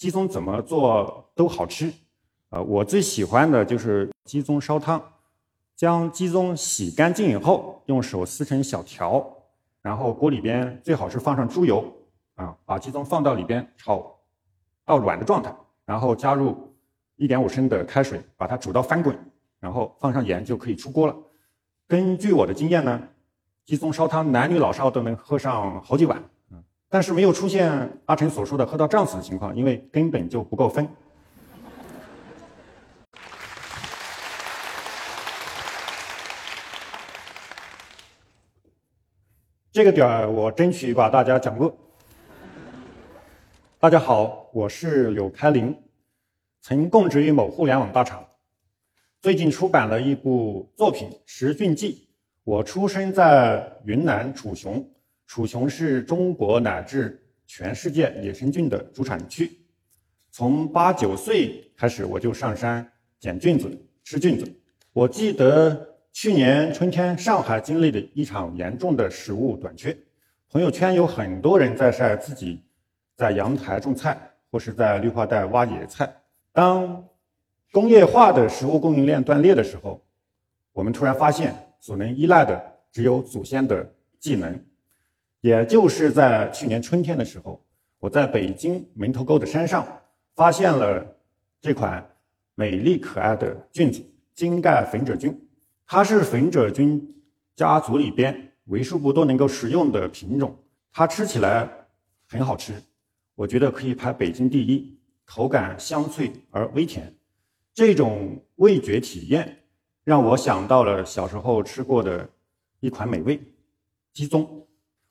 鸡枞怎么做都好吃，呃，我最喜欢的就是鸡枞烧汤。将鸡枞洗干净以后，用手撕成小条，然后锅里边最好是放上猪油，啊，把鸡枞放到里边炒到软的状态，然后加入一点五升的开水，把它煮到翻滚，然后放上盐就可以出锅了。根据我的经验呢，鸡枞烧汤男女老少都能喝上好几碗，但是没有出现阿成所说的喝到胀死的情况，因为根本就不够分。这个点儿我争取把大家讲过。大家好，我是柳开林，曾供职于某互联网大厂，最近出版了一部作品《十俊记》。我出生在云南楚雄，楚雄是中国乃至全世界野生菌的主产区。从八九岁开始，我就上山捡菌子、吃菌子。我记得。去年春天，上海经历了一场严重的食物短缺。朋友圈有很多人在晒自己在阳台种菜，或是在绿化带挖野菜。当工业化的食物供应链断裂的时候，我们突然发现，所能依赖的只有祖先的技能。也就是在去年春天的时候，我在北京门头沟的山上发现了这款美丽可爱的菌子——金盖粉褶菌。它是粉褶菌家族里边为数不多能够食用的品种，它吃起来很好吃，我觉得可以排北京第一，口感香脆而微甜，这种味觉体验让我想到了小时候吃过的一款美味——鸡枞。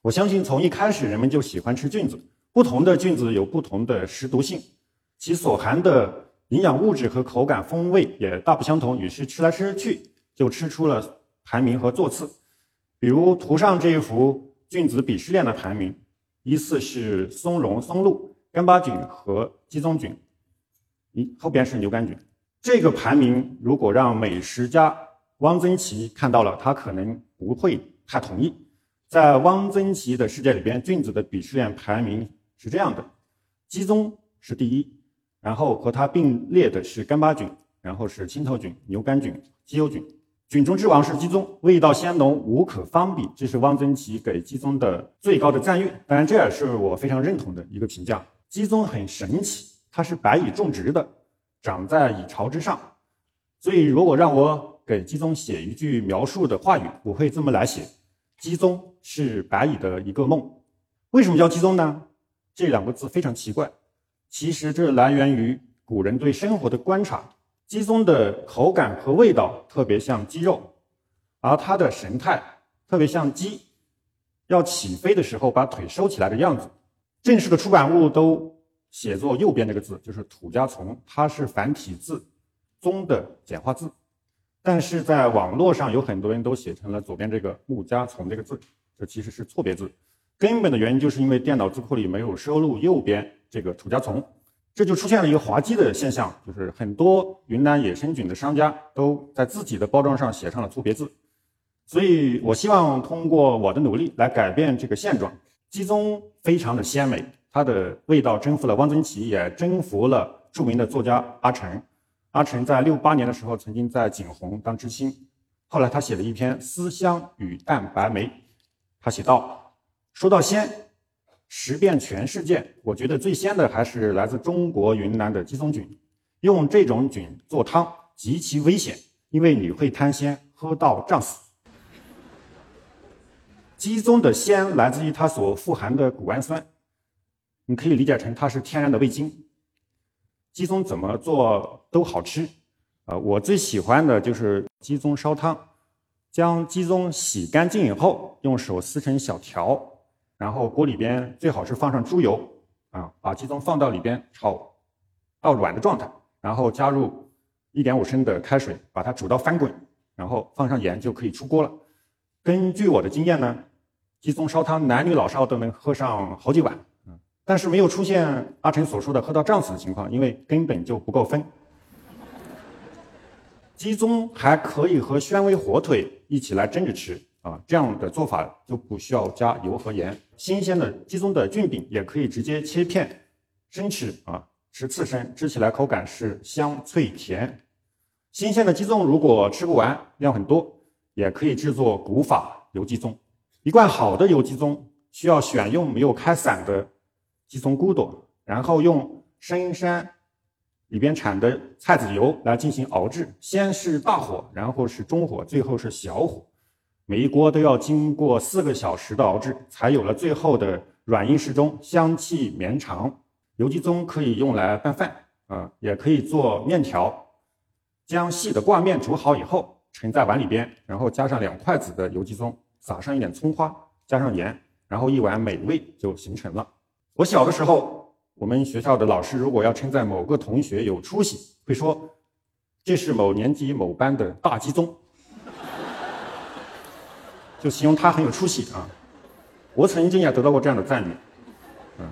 我相信从一开始人们就喜欢吃菌子，不同的菌子有不同的食毒性，其所含的营养物质和口感风味也大不相同，于是吃来吃去。就吃出了排名和座次，比如图上这一幅菌子鄙视链的排名，依次是松茸、松露、干巴菌和鸡枞菌，一后边是牛肝菌。这个排名如果让美食家汪曾祺看到了，他可能不会太同意。在汪曾祺的世界里边，菌子的鄙视链排名是这样的：鸡枞是第一，然后和它并列的是干巴菌，然后是青头菌、牛肝菌、鸡油菌。菌中之王是鸡枞，味道鲜浓，无可方比，这是汪曾祺给鸡枞的最高的赞誉。当然，这也是我非常认同的一个评价。鸡枞很神奇，它是白蚁种植的，长在蚁巢之上。所以，如果让我给鸡枞写一句描述的话语，我会这么来写：鸡枞是白蚁的一个梦。为什么叫鸡枞呢？这两个字非常奇怪，其实这来源于古人对生活的观察。鸡枞的口感和味道特别像鸡肉，而它的神态特别像鸡要起飞的时候把腿收起来的样子。正式的出版物都写作右边那个字，就是土家从，它是繁体字“宗”的简化字。但是在网络上有很多人都写成了左边这个“木家从”这个字，这其实是错别字。根本的原因就是因为电脑字库里没有收录右边这个土家从。这就出现了一个滑稽的现象，就是很多云南野生菌的商家都在自己的包装上写上了错别字，所以我希望通过我的努力来改变这个现状。鸡枞非常的鲜美，它的味道征服了汪曾祺，也征服了著名的作家阿城。阿城在六八年的时候曾经在景洪当知青，后来他写了一篇《思乡与蛋白酶》，他写道：“说到鲜。”食遍全世界，我觉得最鲜的还是来自中国云南的鸡枞菌。用这种菌做汤极其危险，因为你会贪鲜，喝到胀死。鸡枞的鲜来自于它所富含的谷氨酸，你可以理解成它是天然的味精。鸡枞怎么做都好吃，啊，我最喜欢的就是鸡枞烧汤。将鸡枞洗干净以后，用手撕成小条。然后锅里边最好是放上猪油，啊，把鸡枞放到里边炒到软的状态，然后加入一点五升的开水，把它煮到翻滚，然后放上盐就可以出锅了。根据我的经验呢，鸡枞烧汤男女老少都能喝上好几碗，但是没有出现阿成所说的喝到胀死的情况，因为根本就不够分。鸡枞还可以和宣威火腿一起来蒸着吃。啊，这样的做法就不需要加油和盐。新鲜的鸡枞的菌饼也可以直接切片生吃啊，吃刺身，吃起来口感是香脆甜。新鲜的鸡枞如果吃不完，量很多，也可以制作古法油鸡枞。一罐好的油鸡枞需要选用没有开伞的鸡枞骨朵，然后用深山里边产的菜籽油来进行熬制。先是大火，然后是中火，最后是小火。每一锅都要经过四个小时的熬制，才有了最后的软硬适中、香气绵长。油鸡枞可以用来拌饭啊，也可以做面条。将细的挂面煮好以后，盛在碗里边，然后加上两筷子的油鸡枞，撒上一点葱花，加上盐，然后一碗美味就形成了。我小的时候，我们学校的老师如果要称赞某个同学有出息，会说这是某年级某班的大鸡枞，就形容他很有出息啊。我曾经也得到过这样的赞誉，嗯，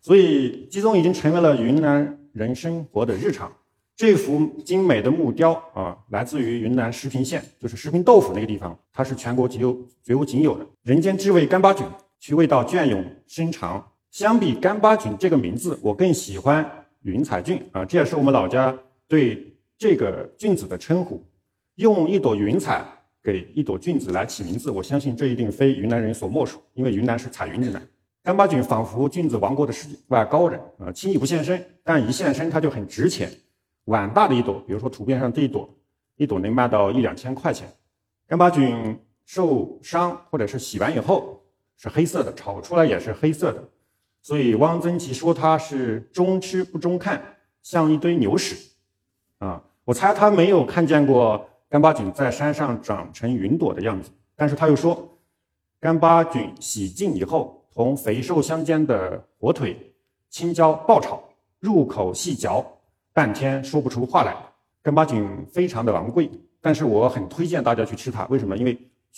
所以鸡枞已经成为了云南人生活的日常。这幅精美的木雕啊，来自于云南石屏县，就是石屏豆腐那个地方，它是全国极有绝无仅有的人间至味干巴菌，其味道隽永深长。相比干巴菌这个名字，我更喜欢云彩菌啊，这也是我们老家对这个菌子的称呼。用一朵云彩给一朵菌子来起名字，我相信这一定非云南人所莫属，因为云南是彩云之南。干巴菌仿佛菌子王国的世外高人啊，轻易不现身，但一现身它就很值钱。碗大的一朵，比如说图片上这一朵，一朵能卖到一两千块钱。干巴菌受伤或者是洗完以后是黑色的，炒出来也是黑色的，所以汪曾祺说它是中吃不中看，像一堆牛屎。啊，我猜他没有看见过干巴菌在山上长成云朵的样子，但是他又说，干巴菌洗净以后，同肥瘦相间的火腿、青椒爆炒，入口细嚼。半天说不出话来。干巴菌非常的昂贵，但是我很推荐大家去吃它。为什么？因为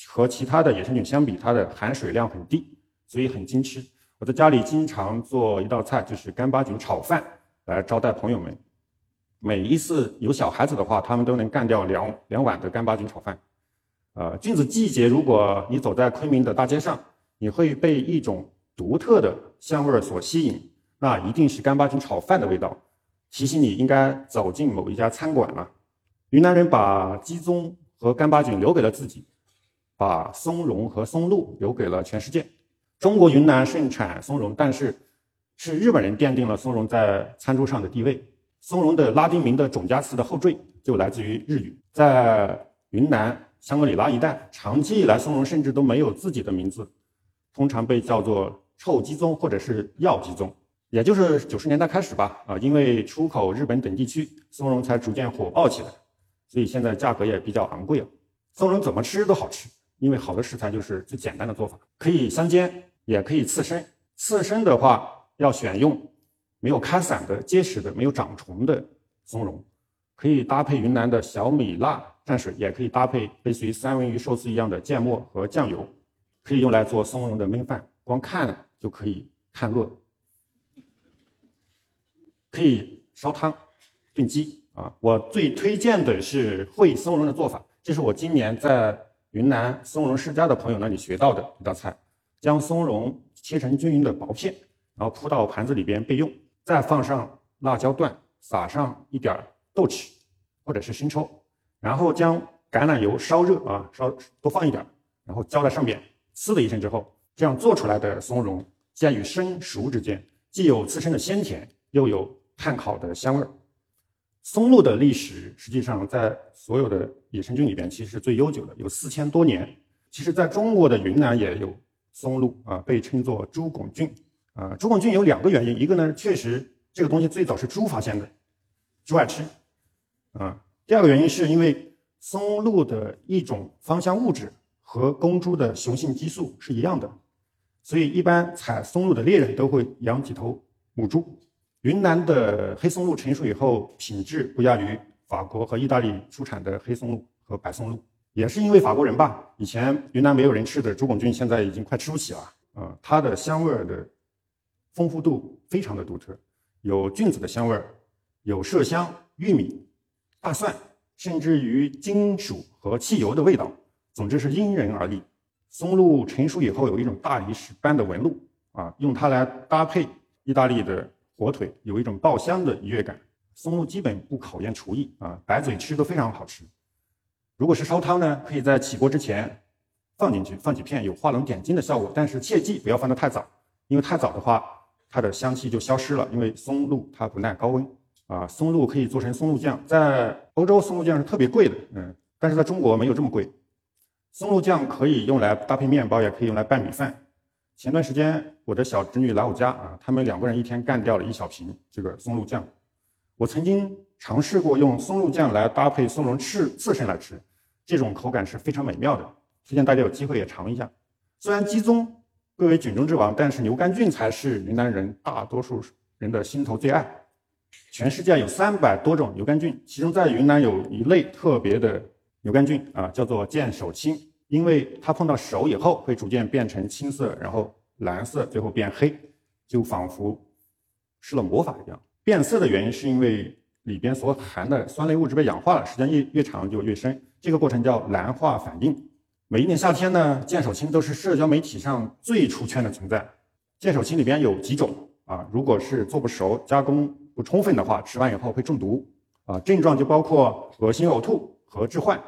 和其他的野生菌相比，它的含水量很低，所以很经吃。我在家里经常做一道菜，就是干巴菌炒饭，来招待朋友们。每一次有小孩子的话，他们都能干掉两两碗的干巴菌炒饭。呃，菌子季节，如果你走在昆明的大街上，你会被一种独特的香味所吸引，那一定是干巴菌炒饭的味道。提醒你应该走进某一家餐馆了。云南人把鸡枞和干巴菌留给了自己，把松茸和松露留给了全世界。中国云南盛产松茸，但是是日本人奠定了松茸在餐桌上的地位。松茸的拉丁名的种加词的后缀就来自于日语。在云南香格里拉一带，长期以来松茸甚至都没有自己的名字，通常被叫做臭鸡枞或者是药鸡枞。也就是九十年代开始吧，啊，因为出口日本等地区，松茸才逐渐火爆起来，所以现在价格也比较昂贵了。松茸怎么吃都好吃，因为好的食材就是最简单的做法，可以香煎，也可以刺身。刺身的话要选用没有开伞的、结实的、没有长虫的松茸，可以搭配云南的小米辣蘸水，也可以搭配类似于三文鱼寿司一样的芥末和酱油，可以用来做松茸的焖饭，光看就可以看饿。可以烧汤、炖鸡啊！我最推荐的是烩松茸的做法，这是我今年在云南松茸世家的朋友那里学到的一道菜。将松茸切成均匀的薄片，然后铺到盘子里边备用，再放上辣椒段，撒上一点豆豉或者是生抽，然后将橄榄油烧热啊，烧多放一点，然后浇在上面，呲的一声之后，这样做出来的松茸介于生熟之间，既有刺身的鲜甜，又有。炭烤的香味儿，松露的历史实际上在所有的野生菌里边其实是最悠久的，有四千多年。其实在中国的云南也有松露啊，被称作猪拱菌啊。猪拱菌有两个原因，一个呢确实这个东西最早是猪发现的，猪爱吃啊。第二个原因是因为松露的一种芳香物质和公猪的雄性激素是一样的，所以一般采松露的猎人都会养几头母猪。云南的黑松露成熟以后，品质不亚于法国和意大利出产的黑松露和白松露。也是因为法国人吧，以前云南没有人吃的猪拱菌，现在已经快吃不起了。啊，它的香味的丰富度非常的独特，有菌子的香味，有麝香、玉米、大蒜，甚至于金属和汽油的味道。总之是因人而异。松露成熟以后有一种大理石般的纹路啊，用它来搭配意大利的。火腿有一种爆香的愉悦感。松露基本不考验厨艺啊，白嘴吃都非常好吃。如果是烧汤呢，可以在起锅之前放进去，放几片有画龙点睛的效果。但是切记不要放得太早，因为太早的话，它的香气就消失了。因为松露它不耐高温啊。松露可以做成松露酱，在欧洲松露酱是特别贵的，嗯，但是在中国没有这么贵。松露酱可以用来搭配面包，也可以用来拌米饭。前段时间我的小侄女来我家啊，他们两个人一天干掉了一小瓶这个松露酱。我曾经尝试过用松露酱来搭配松茸刺刺身来吃，这种口感是非常美妙的，推荐大家有机会也尝一下。虽然鸡枞贵为菌中之王，但是牛肝菌才是云南人大多数人的心头最爱。全世界有三百多种牛肝菌，其中在云南有一类特别的牛肝菌啊，叫做剑手青，因为它碰到手以后会逐渐变成青色，然后蓝色，最后变黑，就仿佛施了魔法一样。变色的原因是因为里边所含的酸类物质被氧化了，时间越越长就越深，这个过程叫蓝化反应。每一年夏天呢，剑手青都是社交媒体上最出圈的存在。剑手青里边有几种啊，如果是做不熟、加工不充分的话，吃完以后会中毒啊，症状就包括恶心、呕吐和致幻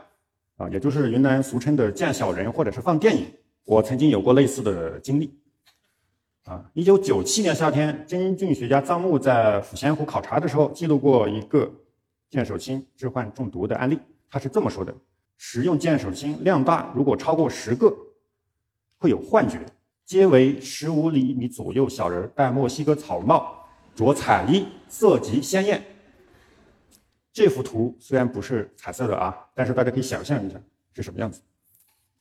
啊，也就是云南俗称的见小人或者是放电影。我曾经有过类似的经历。啊，一九九七年夏天，真菌学家臧木在抚仙湖考察的时候，记录过一个见手青致幻中毒的案例。他是这么说的：食用见手青量大，如果超过十个，会有幻觉，皆为十五厘米左右小人，戴墨西哥草帽，着彩衣，色极鲜艳。这幅图虽然不是彩色的啊，但是大家可以想象一下是什么样子。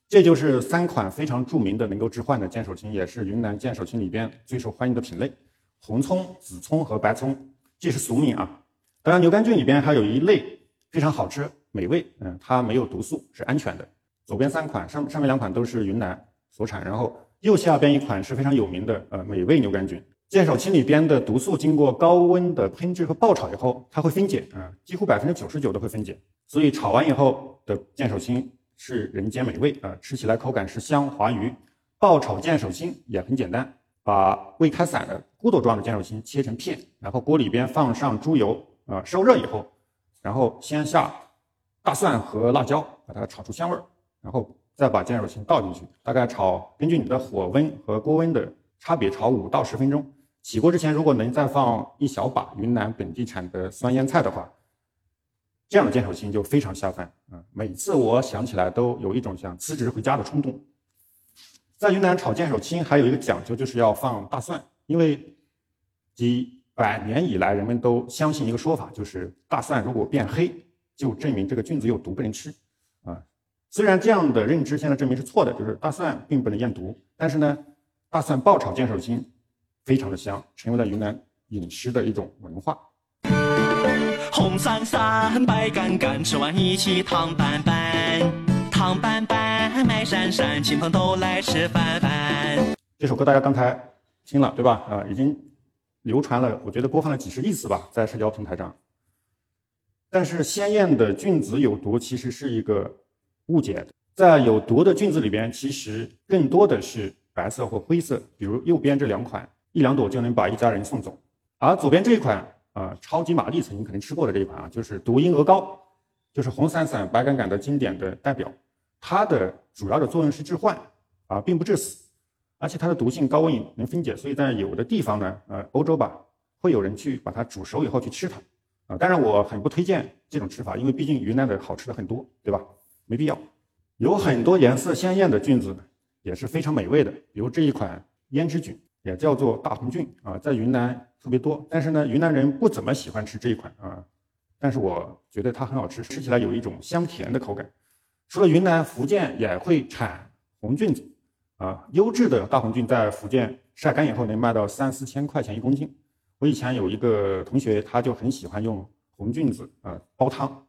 这就是三款非常著名的能够致幻的剑手青，也是云南剑手青里边最受欢迎的品类：红葱、紫葱和白葱。这是俗名啊。当然，牛肝菌里边还有一类非常好吃、美味，嗯，它没有毒素，是安全的。左边三款，上上面两款都是云南所产，然后右下边一款是非常有名的，呃，美味牛肝菌。剑手青里边的毒素经过高温的烹制和爆炒以后，它会分解，啊，几乎百分之九十九都会分解。所以炒完以后的剑手青。是人间美味啊，吃起来口感是香滑鱼。爆炒剑手青也很简单，把未开伞的骨朵状的剑手青切成片，然后锅里边放上猪油啊，烧热以后，然后先下大蒜和辣椒，把它炒出香味儿，然后再把剑手青倒进去，大概炒，根据你的火温和锅温的差别，炒五到十分钟。起锅之前，如果能再放一小把云南本地产的酸腌菜的话。这样的剑手青就非常下饭啊！每次我想起来都有一种想辞职回家的冲动。在云南炒剑手青还有一个讲究，就是要放大蒜，因为几百年以来人们都相信一个说法，就是大蒜如果变黑，就证明这个菌子有毒不能吃啊。虽然这样的认知现在证明是错的，就是大蒜并不能验毒，但是呢，大蒜爆炒剑手青非常的香，成为了云南饮食的一种文化。红伞伞，白杆杆，吃完一起糖拌拌，糖拌拌，麦闪闪，亲朋都来吃饭饭。这首歌大家刚才听了对吧？啊，已经流传了，我觉得播放了几十亿次吧，在社交平台上。但是鲜艳的菌子有毒，其实是一个误解。在有毒的菌子里边，其实更多的是白色或灰色，比如右边这两款，一两朵就能把一家人送走，而左边这一款。啊，超级玛丽曾经可能吃过的这一款啊，就是毒鹰鹅膏，就是红伞伞白杆杆的经典的代表。它的主要的作用是致幻啊，并不致死，而且它的毒性高温能分解，所以在有的地方呢，呃，欧洲吧，会有人去把它煮熟以后去吃它啊。当然我很不推荐这种吃法，因为毕竟云南的好吃的很多，对吧？没必要。有很多颜色鲜艳的菌子也是非常美味的，比如这一款胭脂菌。也叫做大红菌啊，在云南特别多，但是呢，云南人不怎么喜欢吃这一款啊。但是我觉得它很好吃，吃起来有一种香甜的口感。除了云南，福建也会产红菌子啊，优质的大红菌在福建晒干以后能卖到三四千块钱一公斤。我以前有一个同学，他就很喜欢用红菌子啊煲汤，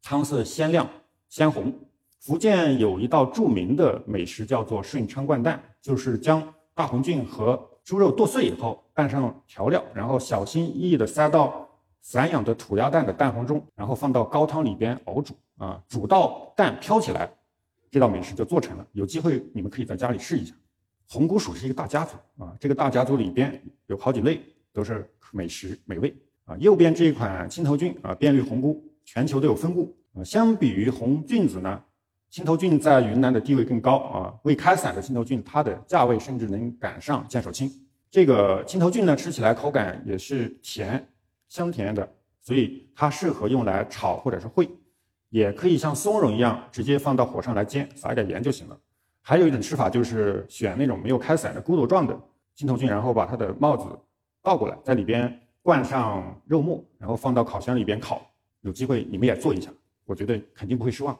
汤色鲜亮鲜红。福建有一道著名的美食叫做顺昌灌蛋，就是将大红菌和猪肉剁碎以后，拌上调料，然后小心翼翼地塞到散养的土鸭蛋的蛋黄中，然后放到高汤里边熬煮啊，煮到蛋飘起来，这道美食就做成了。有机会你们可以在家里试一下。红菇属是一个大家族啊，这个大家族里边有好几类都是美食美味啊。右边这一款青头菌啊，变绿红菇，全球都有分布啊。相比于红菌子呢，青头菌在云南的地位更高啊。未开散的青头菌，它的价位甚至能赶上剑手青。这个青头菌呢，吃起来口感也是甜香甜的，所以它适合用来炒或者是烩。也可以像松茸一样直接放到火上来煎，撒一点盐就行了。还有一种吃法就是选那种没有开伞的咕噜状的青头菌，然后把它的帽子倒过来，在里边灌上肉末，然后放到烤箱里边烤。有机会你们也做一下，我觉得肯定不会失望。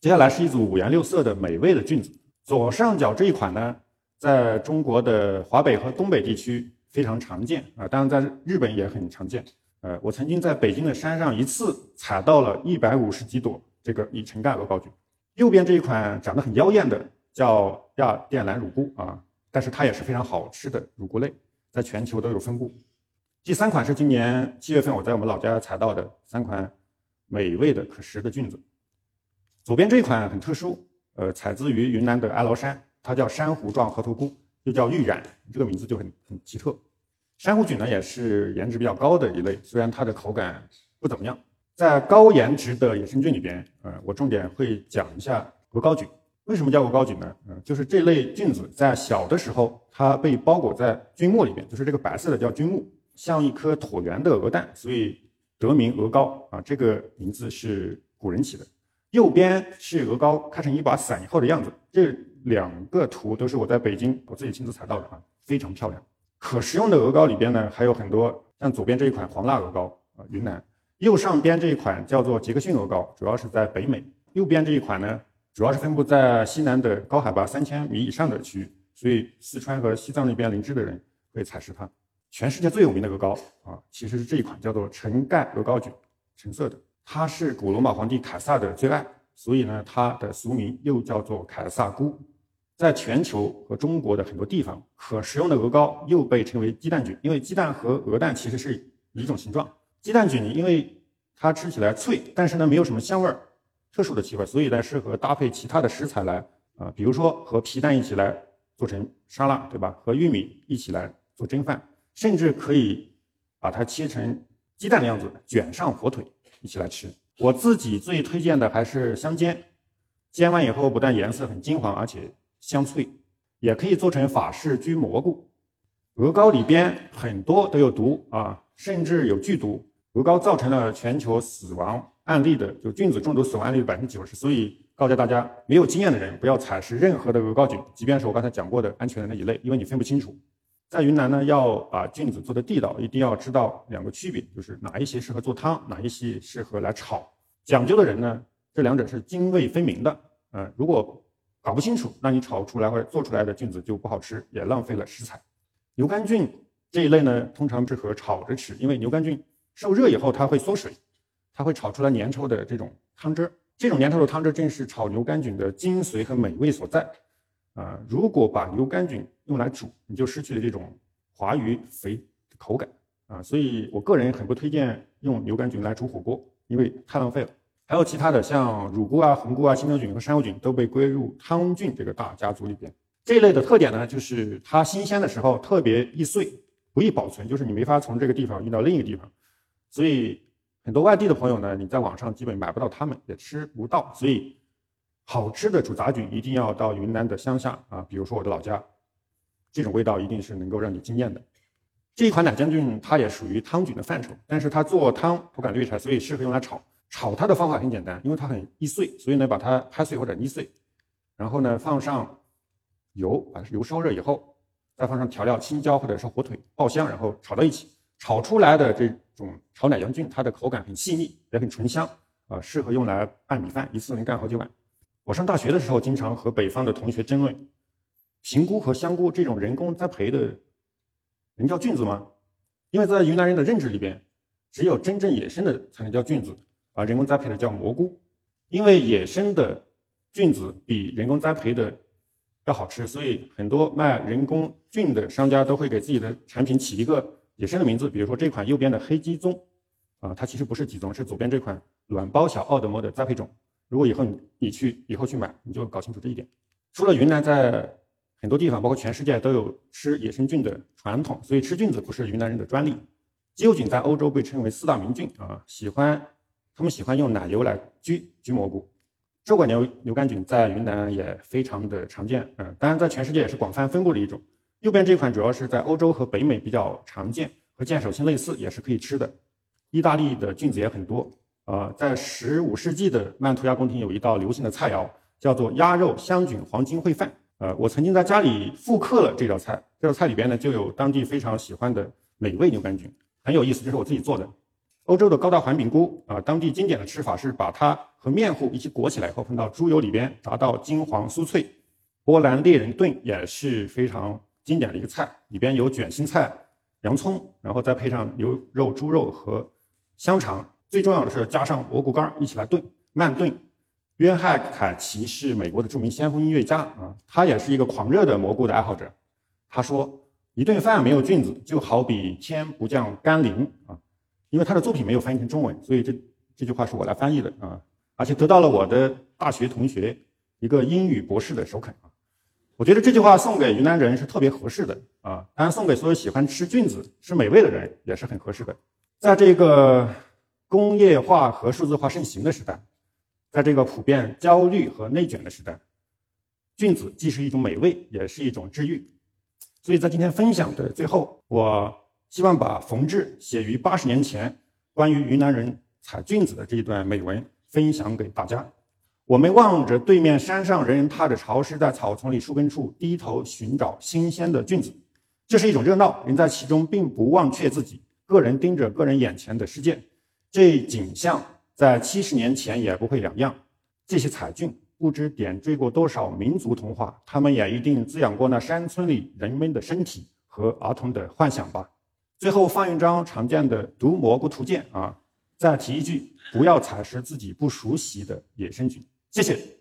接下来是一组五颜六色的美味的菌子。左上角这一款呢，在中国的华北和东北地区非常常见啊，当然在日本也很常见。呃，我曾经在北京的山上一次采到了一百五十几朵这个乙橙盖鹅膏菌。右边这一款长得很妖艳的叫亚靛蓝乳菇啊，但是它也是非常好吃的乳菇类，在全球都有分布。第三款是今年七月份我在我们老家采到的三款美味的可食的菌子。左边这一款很特殊，呃，采自于云南的哀牢山，它叫珊瑚状河头菇，又叫玉染，这个名字就很很奇特。珊瑚菌呢也是颜值比较高的一类，虽然它的口感不怎么样。在高颜值的野生菌里边，呃，我重点会讲一下鹅膏菌。为什么叫鹅膏菌呢？嗯，就是这类菌子在小的时候，它被包裹在菌末里边，就是这个白色的叫菌幕，像一颗椭圆的鹅蛋，所以得名鹅膏啊。这个名字是古人起的。右边是鹅膏开成一把伞以后的样子，这两个图都是我在北京我自己亲自采到的啊，非常漂亮。可食用的鹅膏里边呢，还有很多，像左边这一款黄蜡鹅膏啊，云南；右上边这一款叫做杰克逊鹅膏，主要是在北美；右边这一款呢，主要是分布在西南的高海拔三千米以上的区域，所以四川和西藏那边林芝的人会采食它。全世界最有名的鹅膏啊，其实是这一款叫做橙盖鹅膏菌，橙色的，它是古罗马皇帝凯撒的最爱，所以呢，它的俗名又叫做凯撒菇。在全球和中国的很多地方，可食用的鹅膏又被称为鸡蛋菌，因为鸡蛋和鹅蛋其实是一种形状。鸡蛋菌因为它吃起来脆，但是呢没有什么香味儿，特殊的气味，所以呢适合搭配其他的食材来啊，比如说和皮蛋一起来做成沙拉，对吧？和玉米一起来做蒸饭，甚至可以把它切成鸡蛋的样子，卷上火腿一起来吃。我自己最推荐的还是香煎，煎完以后不但颜色很金黄，而且。香脆，也可以做成法式焗蘑菇。鹅膏里边很多都有毒啊，甚至有剧毒。鹅膏造成了全球死亡案例的，就菌子中毒死亡案例的百分之九十。所以告诫大家，没有经验的人不要采食任何的鹅膏菌，即便是我刚才讲过的安全的那一类，因为你分不清楚。在云南呢，要把菌子做的地道，一定要知道两个区别，就是哪一些适合做汤，哪一些适合来炒。讲究的人呢，这两者是泾渭分明的。嗯，如果搞不清楚，那你炒出来或者做出来的菌子就不好吃，也浪费了食材。牛肝菌这一类呢，通常适合炒着吃，因为牛肝菌受热以后它会缩水，它会炒出来粘稠的这种汤汁儿。这种粘稠的汤汁正是炒牛肝菌的精髓和美味所在。啊，如果把牛肝菌用来煮，你就失去了这种滑鱼肥的口感啊。所以我个人很不推荐用牛肝菌来煮火锅，因为太浪费了。还有其他的，像乳菇啊、红菇啊、青椒菌和珊瑚菌都被归入汤菌这个大家族里边。这一类的特点呢，就是它新鲜的时候特别易碎，不易保存，就是你没法从这个地方运到另一个地方。所以很多外地的朋友呢，你在网上基本买不到它们，也吃不到。所以好吃的煮杂菌一定要到云南的乡下啊，比如说我的老家，这种味道一定是能够让你惊艳的。这一款奶浆菌它也属于汤菌的范畴，但是它做汤口感略差，所以适合用来炒。炒它的方法很简单，因为它很易碎，所以呢，把它拍碎或者捏碎，然后呢，放上油，把油烧热以后，再放上调料青椒或者是火腿爆香，然后炒到一起。炒出来的这种炒奶浆菌，它的口感很细腻，也很醇香，啊，适合用来拌米饭，一次能干好几碗。我上大学的时候，经常和北方的同学争论，平菇和香菇这种人工栽培的，能叫菌子吗？因为在云南人的认知里边，只有真正野生的才能叫菌子。而，人工栽培的叫蘑菇，因为野生的菌子比人工栽培的要好吃，所以很多卖人工菌的商家都会给自己的产品起一个野生的名字，比如说这款右边的黑鸡枞，啊，它其实不是鸡枞，是左边这款卵包小奥德摩的栽培种。如果以后你你去以后去买，你就搞清楚这一点。除了云南在很多地方，包括全世界都有吃野生菌的传统，所以吃菌子不是云南人的专利。鸡油菌在欧洲被称为四大名菌啊，喜欢他们喜欢用奶油来焗焗蘑菇。这管牛牛肝菌在云南也非常的常见，嗯，当然在全世界也是广泛分布的一种。右边这一款主要是在欧洲和北美比较常见，和剑手青类似，也是可以吃的。意大利的菌子也很多，呃，在十五世纪的曼图亚宫廷有一道流行的菜肴，叫做鸭肉香菌黄金烩饭。呃，我曾经在家里复刻了这道菜，这道菜里边呢就有当地非常喜欢的美味牛肝菌，很有意思，这是我自己做的。欧洲的高大环饼菇啊，当地经典的吃法是把它和面糊一起裹起来以后，放到猪油里边炸到金黄酥脆。波兰猎人炖也是非常经典的一个菜，里边有卷心菜、洋葱，然后再配上牛肉、猪肉和香肠，最重要的是加上蘑菇干一起来炖，慢炖。约翰凯奇是美国的著名先锋音乐家啊，他也是一个狂热的蘑菇的爱好者。他说：“一顿饭没有菌子，就好比天不降甘霖啊。”因为他的作品没有翻译成中文，所以这这句话是我来翻译的啊，而且得到了我的大学同学一个英语博士的首肯啊。我觉得这句话送给云南人是特别合适的啊，当然送给所有喜欢吃菌子、吃美味的人也是很合适的。在这个工业化和数字化盛行的时代。在这个普遍焦虑和内卷的时代，菌子既是一种美味，也是一种治愈。所以在今天分享的最后，我希望把冯至写于八十年前关于云南人采菌子的这一段美文分享给大家。我们望着对面山上人人踏着潮湿在草丛里树根处低头寻找新鲜的菌子，这是一种热闹，人在其中并不忘却自己，个人盯着个人眼前的世界，这景象。在七十年前也不会两样。这些彩菌不知点缀过多少民族童话，他们也一定滋养过那山村里人们的身体和儿童的幻想吧。最后放一张常见的毒蘑菇图鉴啊，再提一句：不要采食自己不熟悉的野生菌。谢谢。